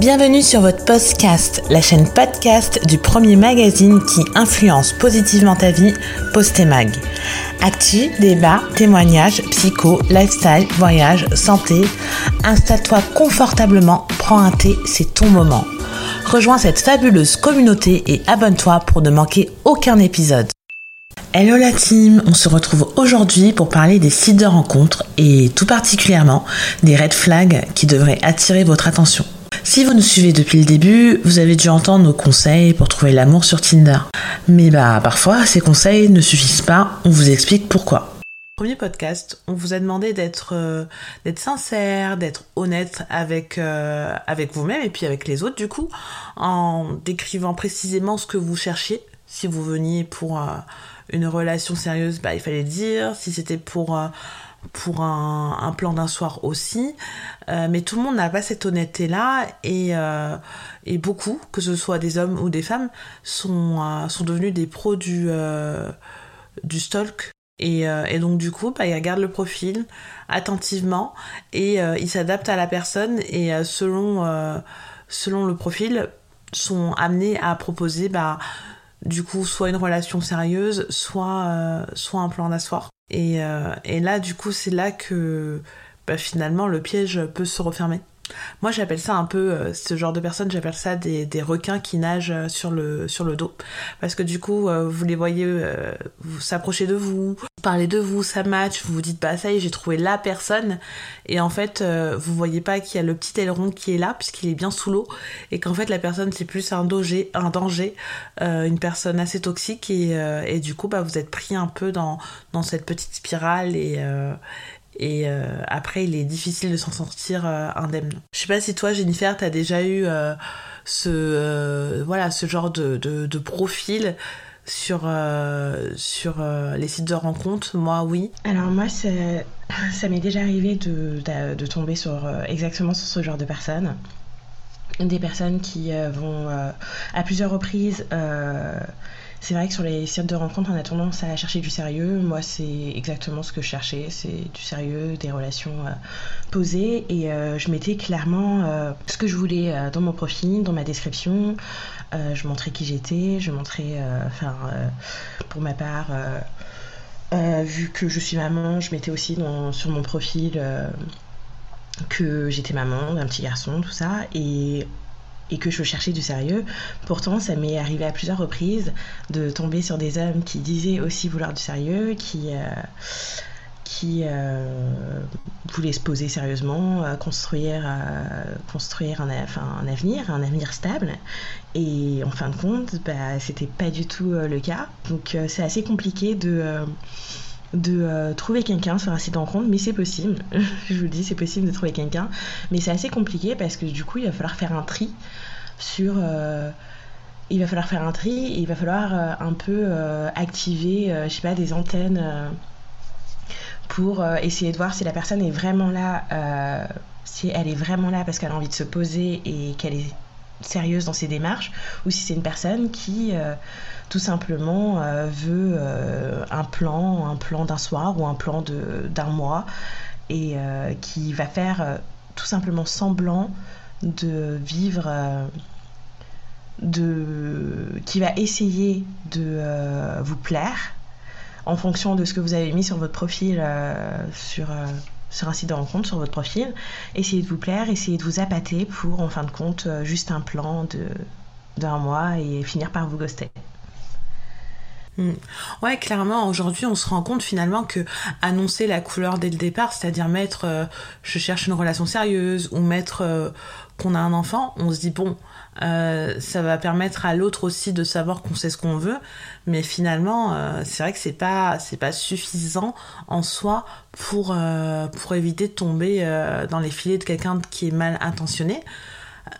Bienvenue sur votre podcast, la chaîne podcast du premier magazine qui influence positivement ta vie, Postemag. Actu, débat, témoignages, psycho, lifestyle, voyage, santé. Installe-toi confortablement, prends un thé, c'est ton moment. Rejoins cette fabuleuse communauté et abonne-toi pour ne manquer aucun épisode. Hello la team, on se retrouve aujourd'hui pour parler des sites de rencontres et tout particulièrement des red flags qui devraient attirer votre attention. Si vous nous suivez depuis le début, vous avez dû entendre nos conseils pour trouver l'amour sur Tinder. Mais bah parfois ces conseils ne suffisent pas, on vous explique pourquoi. Premier podcast, on vous a demandé d'être euh, d'être sincère, d'être honnête avec euh, avec vous-même et puis avec les autres du coup, en décrivant précisément ce que vous cherchiez. Si vous veniez pour euh, une relation sérieuse, bah il fallait dire. Si c'était pour pour un, plan d'un soir aussi. Euh, mais tout le monde n'a pas cette honnêteté-là et, euh, et beaucoup, que ce soit des hommes ou des femmes, sont, euh, sont devenus des pros du, du stalk. Et, et, donc du coup, bah, ils regardent le profil attentivement et ils s'adaptent à la personne et selon, selon le profil, sont amenés à proposer bah, du coup soit une relation sérieuse, soit, soit un plan d'asseoir. Et, euh, et là, du coup, c'est là que bah, finalement le piège peut se refermer. Moi, j'appelle ça un peu, euh, ce genre de personnes, j'appelle ça des, requins qui nagent euh, sur le, sur le dos. Parce que du coup, euh, vous les voyez s'approcher de vous, parler de vous, ça match, vous vous dites, bah ça y est, j'ai trouvé la personne. Et en fait, vous voyez pas qu'il y a le petit aileron qui est là, puisqu'il est bien sous l'eau. Et qu'en fait, la personne, c'est plus un danger, danger une personne assez toxique. Et, et, du coup, bah, vous êtes pris un peu dans, cette petite spirale et euh, après, il est difficile de s'en sortir euh, indemne. Je sais pas si toi, Jennifer, t'as déjà eu euh, ce, voilà, ce genre de, profil sur, sur les sites de rencontres Moi, oui. Alors moi, ça, m'est déjà arrivé de, de, tomber sur exactement sur ce genre de personnes. Des personnes qui vont à plusieurs reprises c'est vrai que sur les sites de rencontres, on a tendance à chercher du sérieux. Moi, c'est exactement ce que je cherchais, c'est du sérieux, des relations euh, posées. Et euh, je mettais clairement euh, ce que je voulais dans mon profil, dans ma description. Je montrais qui j'étais, je montrais, enfin, pour ma part, vu que je suis maman, je mettais aussi sur mon profil que j'étais maman d'un petit garçon, tout ça. Et et que je cherchais du sérieux. Pourtant, ça m'est arrivé à plusieurs reprises de tomber sur des hommes qui disaient aussi vouloir du sérieux, qui, euh, qui euh, voulaient se poser sérieusement, euh, construire, construire un, un avenir, un avenir stable. Et en fin de compte, bah, c'était pas du tout le cas. Donc, c'est assez compliqué de de euh, trouver quelqu'un sur un site de rencontre, mais c'est possible. je vous dis, c'est possible de trouver quelqu'un, mais c'est assez compliqué parce que du coup, il va falloir faire un tri sur. Euh, il va falloir faire un tri et il va falloir euh, un peu activer, je sais pas, des antennes pour essayer de voir si la personne est vraiment là, si elle est vraiment là parce qu'elle a envie de se poser et qu'elle est sérieuse dans ses démarches, ou si c'est une personne qui tout simplement euh, veut euh, un plan, un plan d'un soir ou un plan d'un mois et euh, qui va faire tout simplement semblant de vivre de qui va essayer de vous plaire en fonction de ce que vous avez mis sur votre profil sur sur un site de rencontre, sur votre profil, essayer de vous plaire, essayer de vous appâter pour en fin de compte juste un plan d'un mois et finir par vous ghoster. Mm. Ouais, clairement, aujourd'hui, on se rend compte finalement que annoncer la couleur dès le départ, c'est-à-dire mettre euh, je cherche une relation sérieuse ou mettre euh, qu'on a un enfant, on se dit bon, euh, ça va permettre à l'autre aussi de savoir qu'on sait ce qu'on veut, mais finalement, c'est vrai que c'est pas c'est pas suffisant en soi pour pour éviter de tomber dans les filets de quelqu'un qui est mal intentionné.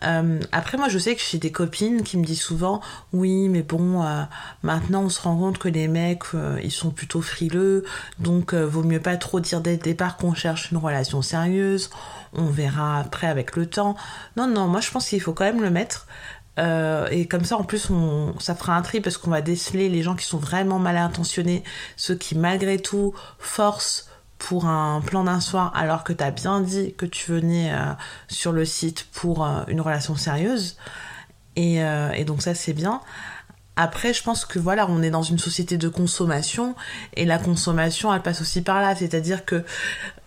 Euh, après, moi, je sais que j'ai des copines qui me disent souvent, oui, mais bon, euh, maintenant, on se rend compte que les mecs, euh, ils sont plutôt frileux, donc vaut mieux pas trop dire dès le départ qu'on cherche une relation sérieuse. On verra après avec le temps. Non, non, moi, je pense qu'il faut quand même le mettre. et comme ça, en plus, on, ça fera un tri parce qu'on va déceler les gens qui sont vraiment mal intentionnés, ceux qui, malgré tout, forcent pour un plan d'un soir alors que tu as bien dit que tu venais sur le site pour une relation sérieuse. Et, et donc ça c'est bien. Après, je pense que voilà, on est dans une société de consommation et la consommation, elle passe aussi par là. C'est-à-dire que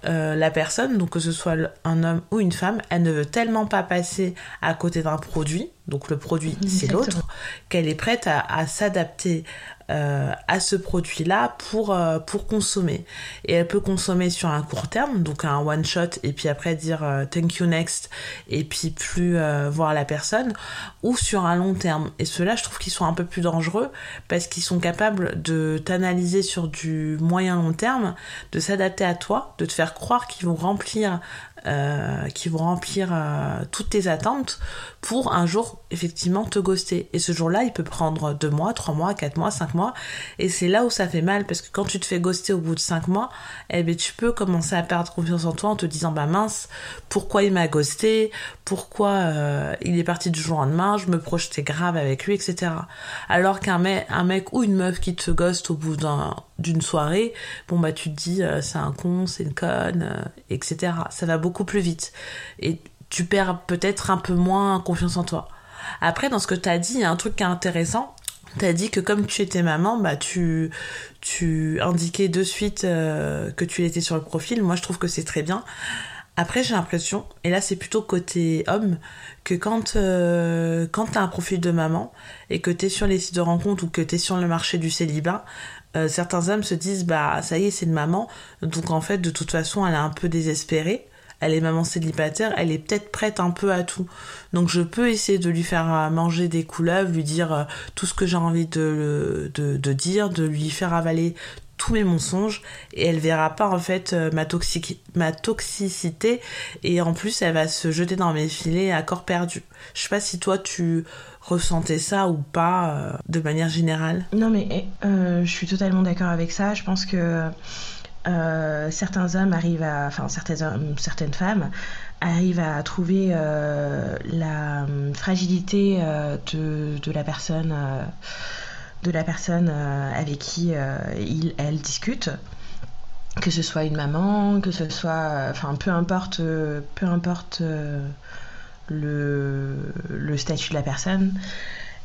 euh, la personne, donc que ce soit un homme ou une femme, elle ne veut tellement pas passer à côté d'un produit, donc le produit c'est l'autre, qu'elle est prête à s'adapter euh, à ce produit-là pour, euh, pour consommer. Et elle peut consommer sur un court terme, donc un one shot, et puis après dire euh, thank you next, et puis plus voir la personne, ou sur un long terme. Et ceux-là, je trouve qu'ils sont un peu plus dangereux parce qu'ils sont capables de t'analyser sur du moyen long terme, de s'adapter à toi, de te faire croire qu'ils vont remplir euh, qui vont remplir euh, toutes tes attentes pour un jour effectivement te ghoster. Et ce jour-là, il peut prendre deux mois, trois mois, quatre mois, cinq mois. Et c'est là où ça fait mal parce que quand tu te fais ghoster au bout de cinq mois, eh bien, tu peux commencer à perdre confiance en toi en te disant bah mince, pourquoi il m'a ghosté, pourquoi euh, il est parti du jour au lendemain, je me projetais grave avec lui, etc. Alors qu'un mec, un mec ou une meuf qui te ghost au bout d'une soirée, bon bah tu te dis c'est un con, c'est une conne, etc. Ça va beaucoup plus vite. Et tu perds peut-être un peu moins confiance en toi. Après, dans ce que tu as dit, il y a un truc qui est intéressant. Tu as dit que comme tu étais maman, bah tu, tu indiquais de suite euh, que tu étais sur le profil. Moi, je trouve que c'est très bien. Après, j'ai l'impression, et là c'est plutôt côté homme, que quand, euh, quand tu as un profil de maman et que tu es sur les sites de rencontres ou que tu es sur le marché du célibat, euh, certains hommes se disent bah ça y est, c'est une maman, donc en fait de toute façon elle est un peu désespérée elle est maman célibataire, elle est peut-être prête un peu à tout. Donc je peux essayer de lui faire euh, manger des couleuvres, lui dire euh, tout ce que j'ai envie de, de, dire, de lui faire avaler tous mes mensonges et elle verra pas en fait euh, ma, toxicité et en plus elle va se jeter dans mes filets à corps perdu. Je sais pas si toi tu ressentais ça ou pas de manière générale. Non mais eh, je suis totalement d'accord avec ça. Je pense que euh, certains hommes arrivent certaines, femmes arrivent à trouver euh, la euh, fragilité de, de, la personne, avec qui il, elle discute que ce soit une maman, que ce soit, enfin peu importe, peu importe le statut de la personne.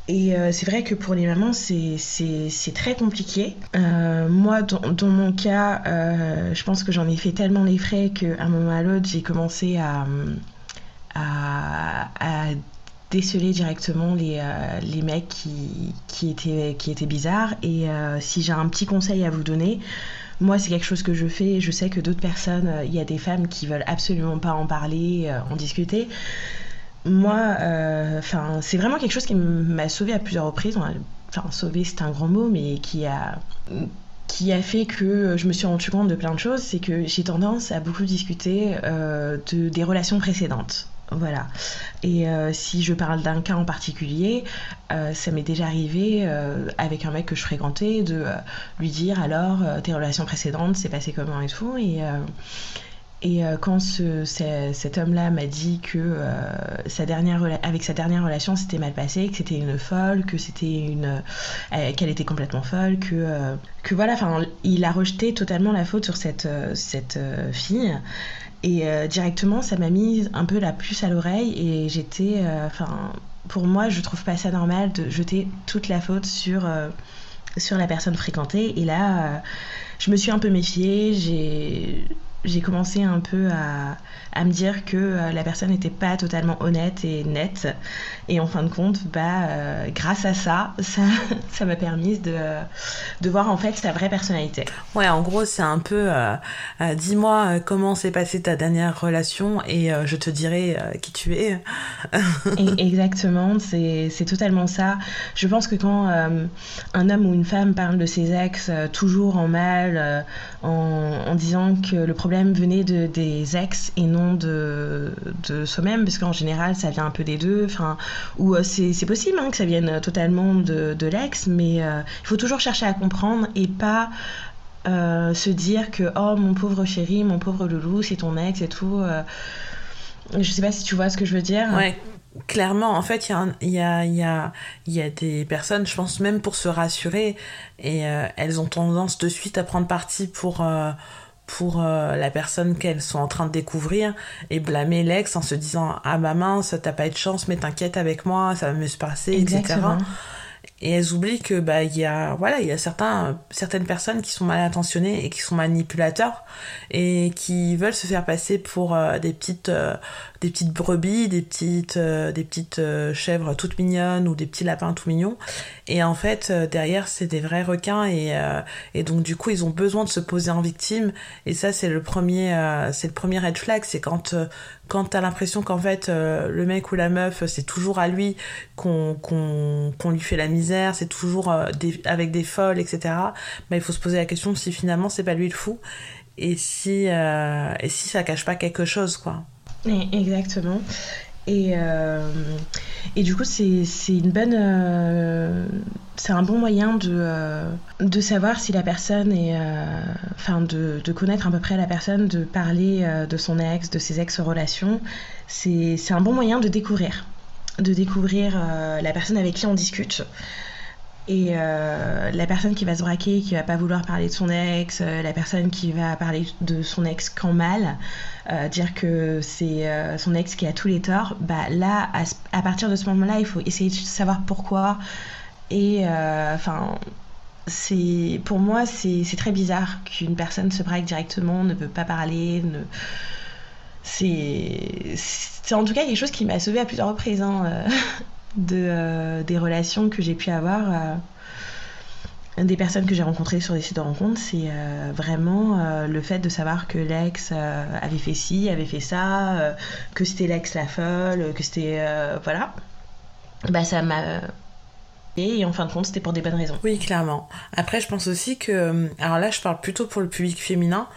Et euh, c'est vrai que pour les mamans, c'est très compliqué. Euh, moi, dans, mon cas, euh, je pense que j'en ai fait tellement les frais qu'à un moment à l'autre, j'ai commencé à, à, à, déceler directement les, les mecs qui, qui, étaient, qui étaient bizarres. Et si j'ai un petit conseil à vous donner, moi, c'est quelque chose que je fais. Je sais que d'autres personnes, il y a des femmes qui veulent absolument pas en parler, en discuter moi, euh, enfin, c'est vraiment quelque chose qui m'a sauvé à plusieurs reprises. Enfin, sauvé, c'est un grand mot, mais qui a qui a fait que je me suis rendu compte de plein de choses, c'est que j'ai tendance à beaucoup discuter euh, de, des relations précédentes. Voilà. Et euh, si je parle d'un cas en particulier, ça m'est déjà arrivé avec un mec que je fréquentais de lui dire alors tes relations précédentes, c'est passé comment et tout. Et, et euh, quand cet homme-là m'a dit que euh, sa dernière avec sa dernière relation c'était mal passé, que c'était une folle, que c'était une euh, qu'elle était complètement folle, que que voilà, enfin il a rejeté totalement la faute sur cette cette fille. Et directement, ça m'a mis un peu la puce à l'oreille et j'étais, enfin, pour moi, je trouve pas ça normal de jeter toute la faute sur sur la personne fréquentée. Et là, je me suis un peu méfiée. J'ai j'ai commencé un peu à, à me dire que euh, la personne n'était pas totalement honnête et nette. Et en fin de compte, bah, euh, grâce à ça, ça m'a permis de, de voir en fait sa vraie personnalité. Ouais, en gros, c'est un peu euh, dis-moi comment s'est passée ta dernière relation et je te dirai qui tu es. exactement, c'est totalement ça. Je pense que quand un homme ou une femme parle de ses ex toujours en mal, en, en disant que le problème venait de, des ex et non de, de soi-même, parce qu'en général, ça vient un peu des deux. Enfin, ou euh, c'est possible hein, que ça vienne totalement de, de l'ex, mais euh, il faut toujours chercher à comprendre et pas euh, se dire que oh mon pauvre chéri, mon pauvre loulou, c'est ton ex et tout. je sais pas si tu vois ce que je veux dire. Ouais. Clairement, en fait, il y a, y, y a des personnes, je pense même pour se rassurer, et elles ont tendance de suite à prendre parti pour, pour euh, la personne qu'elles sont en train de découvrir et blâmer l'ex en se disant ah ma mince t'as pas eu de chance mais t'inquiète avec moi ça va mieux se passer Exactement. etc et elles oublient que bah il y a voilà il y a certains certaines personnes qui sont mal intentionnées et qui sont manipulateurs et qui veulent se faire passer pour euh, des petites euh, des petites brebis des petites euh, des petites chèvres toutes mignonnes ou des petits lapins tout mignons. Et en fait derrière c'est des vrais requins et et donc du coup ils ont besoin de se poser en victime. Et ça c'est le premier c'est le premier red flag. C'est quand quand t'as l'impression qu'en fait le mec ou la meuf c'est toujours à lui qu'on qu'on lui fait la misère. C'est toujours avec des folles etc bah, il faut se poser la question si finalement c'est pas lui le fou. Et si euh, et si ça cache pas quelque chose quoi exactement. Et, euh, et du coup c'est une bonne euh, c'est un bon moyen de, euh, de savoir si la personne est enfin de, de, connaître à peu près la personne de parler de son ex de ses ex relations c'est un bon moyen de découvrir de découvrir la personne avec qui on discute et euh, la personne qui va se braquer, qui va pas vouloir parler de son ex, euh, la personne qui va parler de son ex qu'en mal, euh, dire que c'est son ex qui a tous les torts, bah là, à, partir de ce moment-là, il faut essayer de savoir pourquoi. Et enfin, c'est pour moi, c'est très bizarre qu'une personne se braque directement, ne peut pas parler, c'est en tout cas quelque chose qui m'a sauvé à plusieurs reprises hein, euh, des relations que j'ai pu avoir euh, des personnes que j'ai rencontrées sur des sites de rencontres c'est euh, vraiment le fait de savoir que l'ex avait fait ci avait fait ça que c'était l'ex la folle que c'était voilà bah ça m'a et en fin de compte, c'était pour des bonnes raisons. Oui, clairement. Après, je pense aussi que, alors là, je parle plutôt pour le public féminin.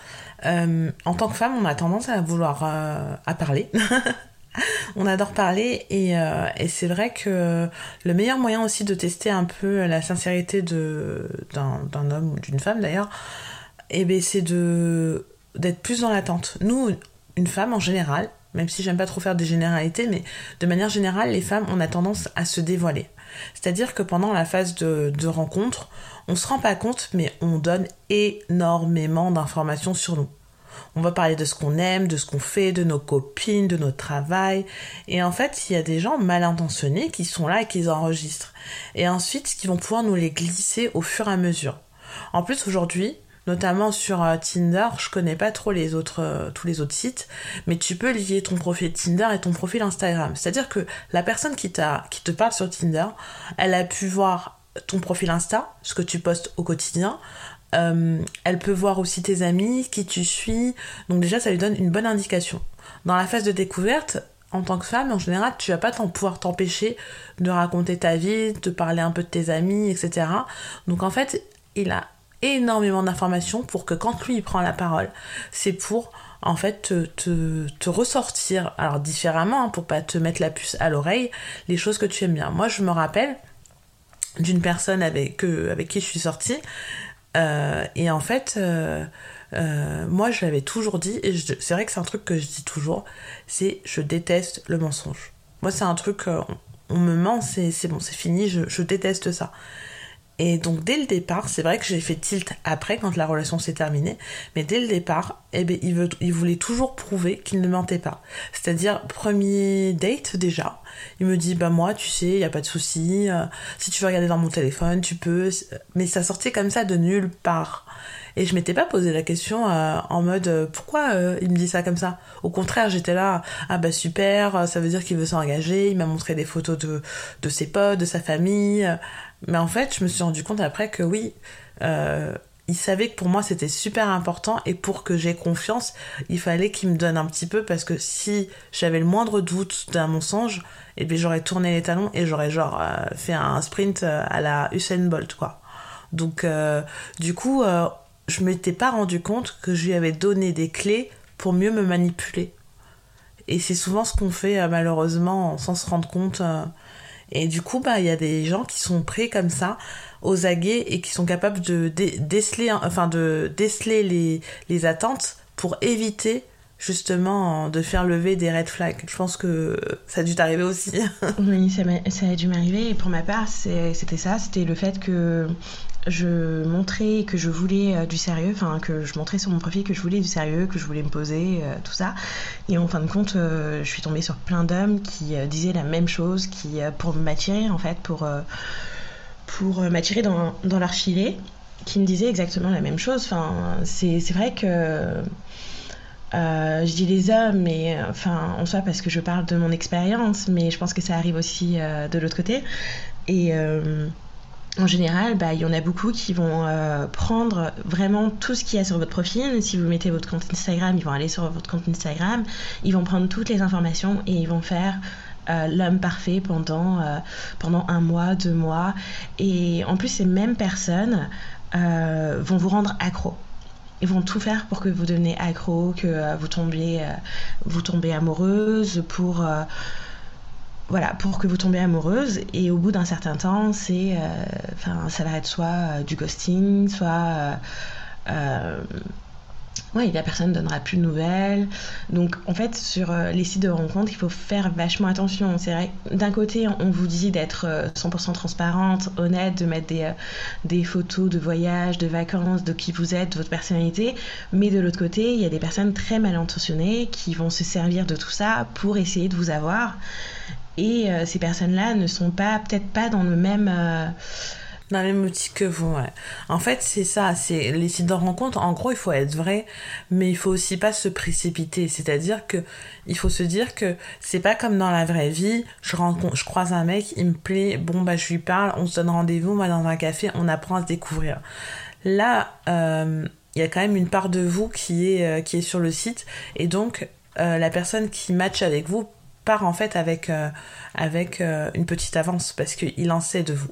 En tant que femme, on a tendance à vouloir à parler. on adore parler et, euh, et c'est vrai que le meilleur moyen aussi de tester un peu la sincérité d'un homme ou d'une femme d'ailleurs, eh ben c'est d'être plus dans l'attente. Nous, une femme en général, même si j'aime pas trop faire des généralités, mais de manière générale, les femmes, on a tendance à se dévoiler. C'est-à-dire que pendant la phase de, de rencontre, on se rend pas compte, mais on donne énormément d'informations sur nous. On va parler de ce qu'on aime, de ce qu'on fait, de nos copines, de notre travail. Et en fait, il y a des gens mal intentionnés qui sont là et qui enregistrent. Et ensuite, qui vont pouvoir nous les glisser au fur et à mesure. En plus, aujourd'hui, notamment sur euh, Tinder, je connais pas trop les autres, euh, tous les autres sites, mais tu peux lier ton profil Tinder et ton profil Instagram. C'est-à-dire que la personne qui, t'a, qui te parle sur Tinder, elle a pu voir ton profil Insta, ce que tu postes au quotidien. Euh, elle peut voir aussi tes amis, qui tu suis. Donc déjà, ça lui donne une bonne indication. Dans la phase de découverte, en tant que femme, en général, tu vas pas pouvoir t'empêcher de raconter ta vie, de parler un peu de tes amis, etc. Donc en fait, il a énormément d'informations pour que quand lui il prend la parole, c'est pour en fait te, te, ressortir, alors différemment, hein, pour pas te mettre la puce à l'oreille, les choses que tu aimes bien. Moi, je me rappelle d'une personne avec, que, avec qui je suis sortie, euh, et en fait, euh, euh, moi, je l'avais toujours dit, et c'est vrai que c'est un truc que je dis toujours, c'est je déteste le mensonge. Moi, c'est un truc, on, me ment, c'est bon, c'est fini, je déteste ça. Et donc dès le départ, c'est vrai que j'ai fait tilt après quand la relation s'est terminée, mais dès le départ, eh ben, il, veut, il voulait toujours prouver qu'il ne mentait pas. C'est-à-dire, premier date déjà, il me dit, bah moi, tu sais, il n'y a pas de souci, euh, si tu veux regarder dans mon téléphone, tu peux, mais ça sortait comme ça de nulle part. Et je m'étais pas posé la question euh, en mode euh, pourquoi euh, il me dit ça comme ça? Au contraire, j'étais là, ah bah super, ça veut dire qu'il veut s'engager, il m'a montré des photos de, de ses potes, de sa famille. Mais en fait, je me suis rendu compte après que oui, il savait que pour moi c'était super important et pour que j'ai confiance, il fallait qu'il me donne un petit peu parce que si j'avais le moindre doute d'un mensonge, et eh j'aurais tourné les talons et j'aurais genre fait un sprint à la Usain Bolt quoi. Donc du coup, je m'étais pas rendu compte que je lui avais donné des clés pour mieux me manipuler. Et c'est souvent ce qu'on fait malheureusement sans se rendre compte. Et du coup, bah, il y a des gens qui sont prêts comme ça aux aguets et qui sont capables de déceler, enfin, de déceler les, les attentes pour éviter justement de faire lever des red flags. Je pense que ça a dû t'arriver aussi. oui, ça, a dû m'arriver. Et pour ma part, c'était ça. C'était le fait que je montrais que je voulais euh, du sérieux, enfin que je montrais sur mon profil que je voulais du sérieux, que je voulais me poser, euh, tout ça. Et en fin de compte, je suis tombée sur plein d'hommes qui disaient la même chose, qui pour m'attirer en fait, pour, pour m'attirer dans, dans, leur filet, qui me disaient exactement la même chose. Enfin, c'est vrai que je dis les hommes, mais enfin en soi parce que je parle de mon expérience, mais je pense que ça arrive aussi de l'autre côté. Et en général, bah, il y en a beaucoup qui vont euh, prendre vraiment tout ce qu'il y a sur votre profil. Si vous mettez votre compte Instagram, ils vont aller sur votre compte Instagram, ils vont prendre toutes les informations et ils vont faire euh, l'homme parfait pendant, euh, pendant un mois, deux mois. Et en plus, ces mêmes personnes vont vous rendre accro. Ils vont tout faire pour que vous deveniez accro, que vous, tombiez, vous tombez amoureuse, pour voilà, pour que vous tombiez amoureuse. Et au bout d'un certain temps, c'est, euh, enfin, ça va être soit euh, du ghosting, soit, euh, ouais, la personne ne donnera plus de nouvelles. Donc, en fait, sur les sites de rencontres, il faut faire vachement attention. C'est vrai, d'un côté, on vous dit d'être 100% transparente, honnête, de mettre des, des photos de voyages, de vacances, de qui vous êtes, de votre personnalité. Mais de l'autre côté, il y a des personnes très mal intentionnées qui vont se servir de tout ça pour essayer de vous avoir. Et euh, ces personnes-là ne sont pas, peut-être pas dans le même. Euh, dans la même outil que vous. En fait, c'est ça, c'est les sites de rencontre. En gros, il faut être vrai, mais il faut aussi pas se précipiter. C'est-à-dire que il faut se dire que c'est pas comme dans la vraie vie. Je rencontre, je croise un mec, il me plaît, bon bah je lui parle, on se donne rendez-vous, on va dans un café, on apprend à se découvrir. Là, euh, il y a quand même une part de vous qui est qui est sur le site, et donc la personne qui match avec vous part en fait avec, euh, avec euh, une petite avance parce qu'il en sait de vous.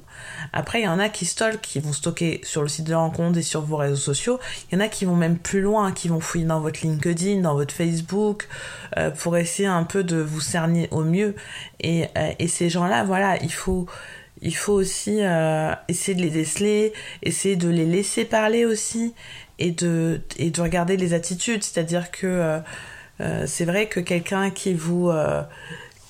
Après, il y en a qui stalk, qui vont stocker sur le site de rencontre et sur vos réseaux sociaux. Il y en a qui vont même plus loin, qui vont fouiller dans votre LinkedIn, dans votre Facebook, euh, pour essayer un peu de vous cerner au mieux. Et, et ces gens-là, voilà, il faut, il faut aussi essayer de les déceler, essayer de les laisser parler aussi et de, et de regarder les attitudes. C'est-à-dire que c'est vrai que quelqu'un qui vous euh,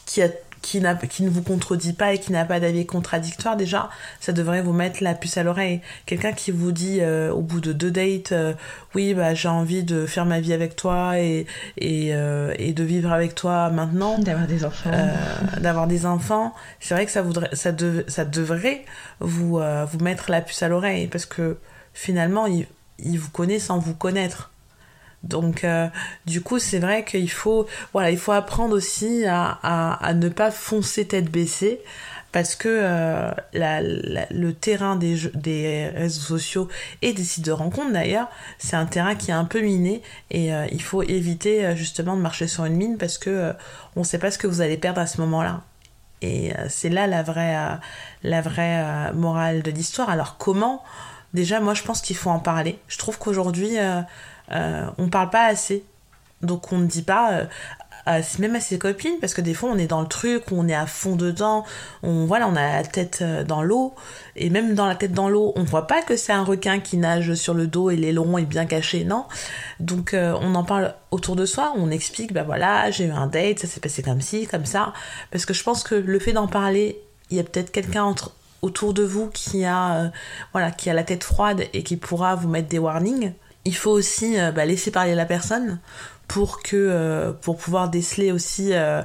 qui a qui, qui, ne vous contredit pas et qui n'a pas d'avis contradictoire, déjà, ça devrait vous mettre la puce à l'oreille. Quelqu'un qui vous dit euh, au bout de deux dates, oui, bah, j'ai envie de faire ma vie avec toi et, et, et de vivre avec toi maintenant. D'avoir des enfants. D'avoir des enfants. C'est vrai que ça, voudrait, ça, ça devrait vous, vous mettre la puce à l'oreille parce que finalement, il, il vous connaît sans vous connaître. Donc, euh, du coup, c'est vrai qu'il faut, il faut apprendre aussi à, ne pas foncer tête baissée parce que euh, le terrain des, des réseaux sociaux et des sites de rencontres d'ailleurs, c'est un terrain qui est un peu miné et euh, il faut éviter justement de marcher sur une mine parce que on ne sait pas ce que vous allez perdre à ce moment-là. Et c'est là la vraie, la vraie morale de l'histoire. Alors comment? Déjà, moi, je pense qu'il faut en parler. Je trouve qu'aujourd'hui, euh, on parle pas assez. Donc on ne dit pas, euh, même à ses copines, parce que des fois on est dans le truc, on est à fond dedans, on, voilà, on a la tête euh, dans l'eau, et même dans la tête dans l'eau, on voit pas que c'est un requin qui nage sur le dos et l'aileron est bien caché, non. Donc on en parle autour de soi, on explique, bah voilà, j'ai eu un date, ça s'est passé comme ci, comme ça, parce que je pense que le fait d'en parler, il y a peut-être quelqu'un entre autour de vous qui a voilà qui a la tête froide et qui pourra vous mettre des warnings il faut aussi euh, bah, laisser parler la personne pour que euh, pour pouvoir déceler aussi euh,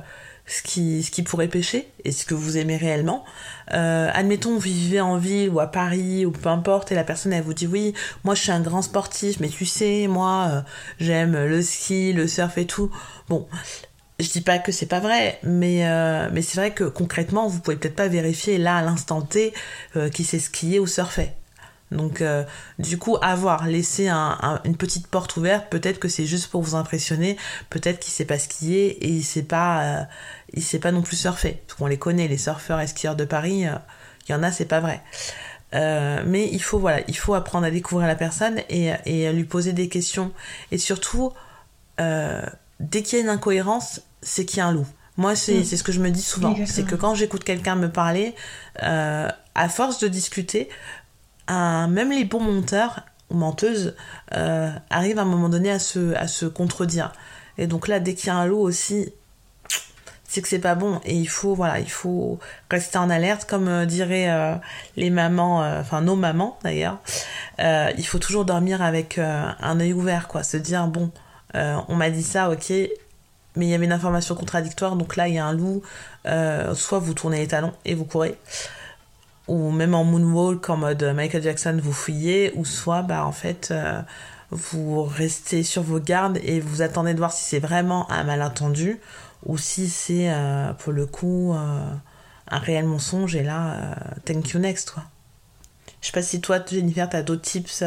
ce qui ce qui pourrait pêcher et ce que vous aimez réellement. admettons vous vivez en ville ou à Paris ou peu importe et la personne elle vous dit oui moi je suis un grand sportif mais tu sais moi j'aime le ski le surf et tout bon je dis pas que c'est pas vrai, mais mais c'est vrai que concrètement, vous pouvez peut-être pas vérifier là à l'instant T qui sait skier ou surfer. Donc, euh, du coup, avoir laissé une petite porte ouverte, peut-être que c'est juste pour vous impressionner, peut-être qu'il sait pas skier et il sait pas, euh, il sait pas non plus surfer. Parce qu'on les connaît, les surfeurs et skieurs de Paris, euh, il y en a, c'est pas vrai. mais il faut, voilà, il faut apprendre à découvrir la personne et, et à lui poser des questions. Et surtout, dès qu'il y a une incohérence, c'est qu'il y a un loup. Moi, c'est mm. ce que je me dis souvent. C'est que quand j'écoute quelqu'un me parler, à force de discuter, même les bons monteurs ou menteuses euh, arrivent à un moment donné à se, à se contredire. Et donc là, dès qu'il y a un loup aussi, c'est que c'est pas bon. Et il faut voilà il faut rester en alerte comme euh, diraient euh, les mamans enfin nos mamans d'ailleurs. Il faut toujours dormir avec un œil ouvert quoi. Se dire bon on m'a dit ça ok mais il y avait une information contradictoire. Donc là il y a un loup soit vous tournez les talons et vous courez ou même en moonwalk en mode Michael Jackson vous fouillez ou soit bah en fait vous restez sur vos gardes et vous attendez de voir si c'est vraiment un malentendu ou si c'est euh, pour le coup euh, un réel mensonge et là euh, thank you next quoi. Je sais pas si toi Jennifer t'as d'autres tips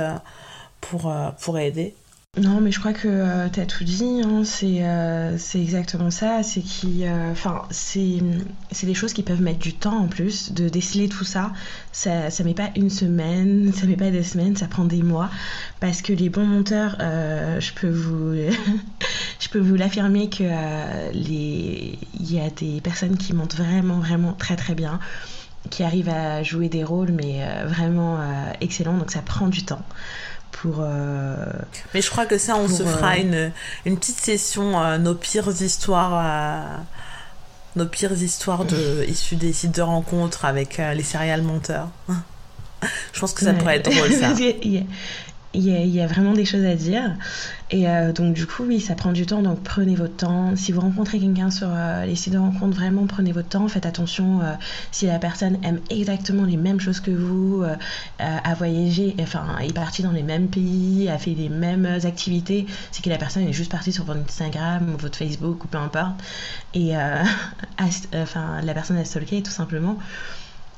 pour, pour aider. Non, mais je crois que euh, tu as tout dit. Hein. Euh, c'est exactement ça. C'est qui, euh, enfin, c'est des choses qui peuvent mettre du temps en plus de déceler tout ça. Ça, ça met pas une semaine, ça met pas des semaines, ça prend des mois. Parce que les bons monteurs, je peux vous, je peux vous l'affirmer que il y a des personnes qui montent vraiment, vraiment très, très bien qui arrivent à jouer des rôles mais vraiment excellents donc ça prend du temps pour. Euh, Mais je crois que ça, on se fera euh, une, une petite session, euh, nos pires histoires. nos pires histoires de, issues des sites de rencontres avec les céréales monteurs. je pense que ça pourrait être drôle, ça. il y, a, vraiment des choses à dire. Et euh, donc, du coup, oui, ça prend du temps. Donc, prenez votre temps. Si vous rencontrez quelqu'un sur euh, les sites de rencontre, vraiment prenez votre temps. Faites attention euh, si la personne aime exactement les mêmes choses que vous, a voyagé, enfin, est partie dans les mêmes pays, a fait les mêmes activités. C'est que la personne est juste partie sur votre Instagram ou votre Facebook ou peu importe. Et enfin, la personne a stalké tout simplement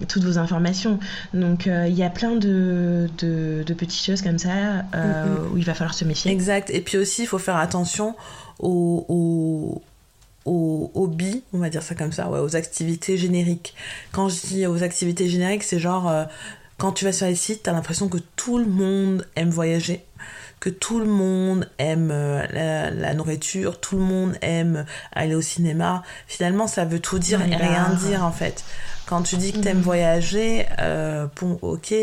toutes vos informations. Donc euh, il y a plein de, de, petites choses comme ça euh, mm-hmm. où il va falloir se méfier. Exact. Et puis aussi, il faut faire attention aux, aux, aux hobbies, on va dire ça comme ça, ouais, aux activités génériques. Quand je dis aux activités génériques, c'est genre euh, quand tu vas sur les sites, tu as l'impression que tout le monde aime voyager que tout le monde aime la, nourriture, tout le monde aime aller au cinéma. Finalement, ça veut tout dire et rien dire en fait. Quand tu dis que tu aimes mhm. voyager, euh, bon, ok,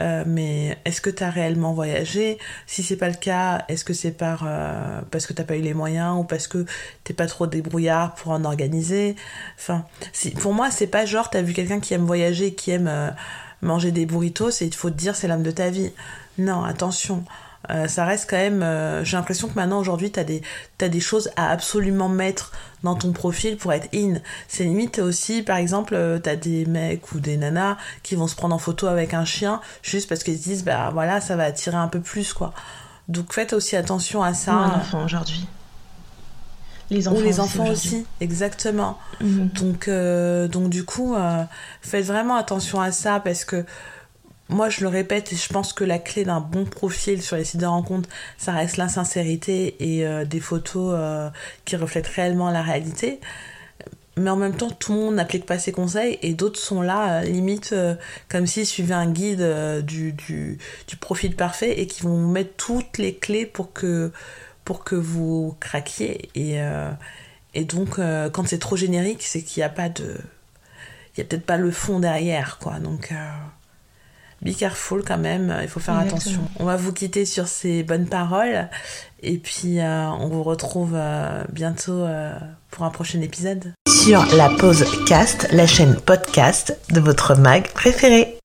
euh, mais est-ce que tu as réellement voyagé? Si c'est pas le cas, est-ce que c'est par euh, parce que t'as pas eu les moyens ou parce que t'es pas trop débrouillard pour en organiser? Enfin, si, pour moi, c'est pas genre t'as vu quelqu'un qui aime voyager, qui aime manger des burritos et il faut te dire c'est l'âme de ta vie. Non, attention. Euh, ça reste quand même. Euh, j'ai l'impression que maintenant, aujourd'hui, t'as des, as des choses à absolument mettre dans ton profil pour être in. C'est limite aussi, par exemple, euh, t'as des mecs ou des nanas qui vont se prendre en photo avec un chien juste parce qu'ils se disent, bah voilà, ça va attirer un peu plus, quoi. Donc faites aussi attention à ça. Ou un enfant aujourd'hui. Les enfants Ou les enfants aussi, exactement. Mhm. Donc, donc du coup, faites vraiment attention à ça parce que moi, je le répète, et je pense que la clé d'un bon profil sur les sites de rencontres, ça reste la sincérité et euh, des photos euh, qui reflètent réellement la réalité. Mais en même temps, tout le monde n'applique pas ses conseils et d'autres sont là, euh, limite, comme s'ils suivaient un guide du, du, profil parfait et qui vont mettre toutes les clés pour que, pour que vous craquiez. Et, et donc, quand c'est trop générique, c'est qu'il n'y a pas de. Il n'y a peut-être pas le fond derrière, quoi. Donc be careful quand même, il faut faire attention. On va vous quitter sur ces bonnes paroles et puis euh, on vous retrouve euh, bientôt euh, pour un prochain épisode. Sur la pause cast, la chaîne podcast de votre mag préféré.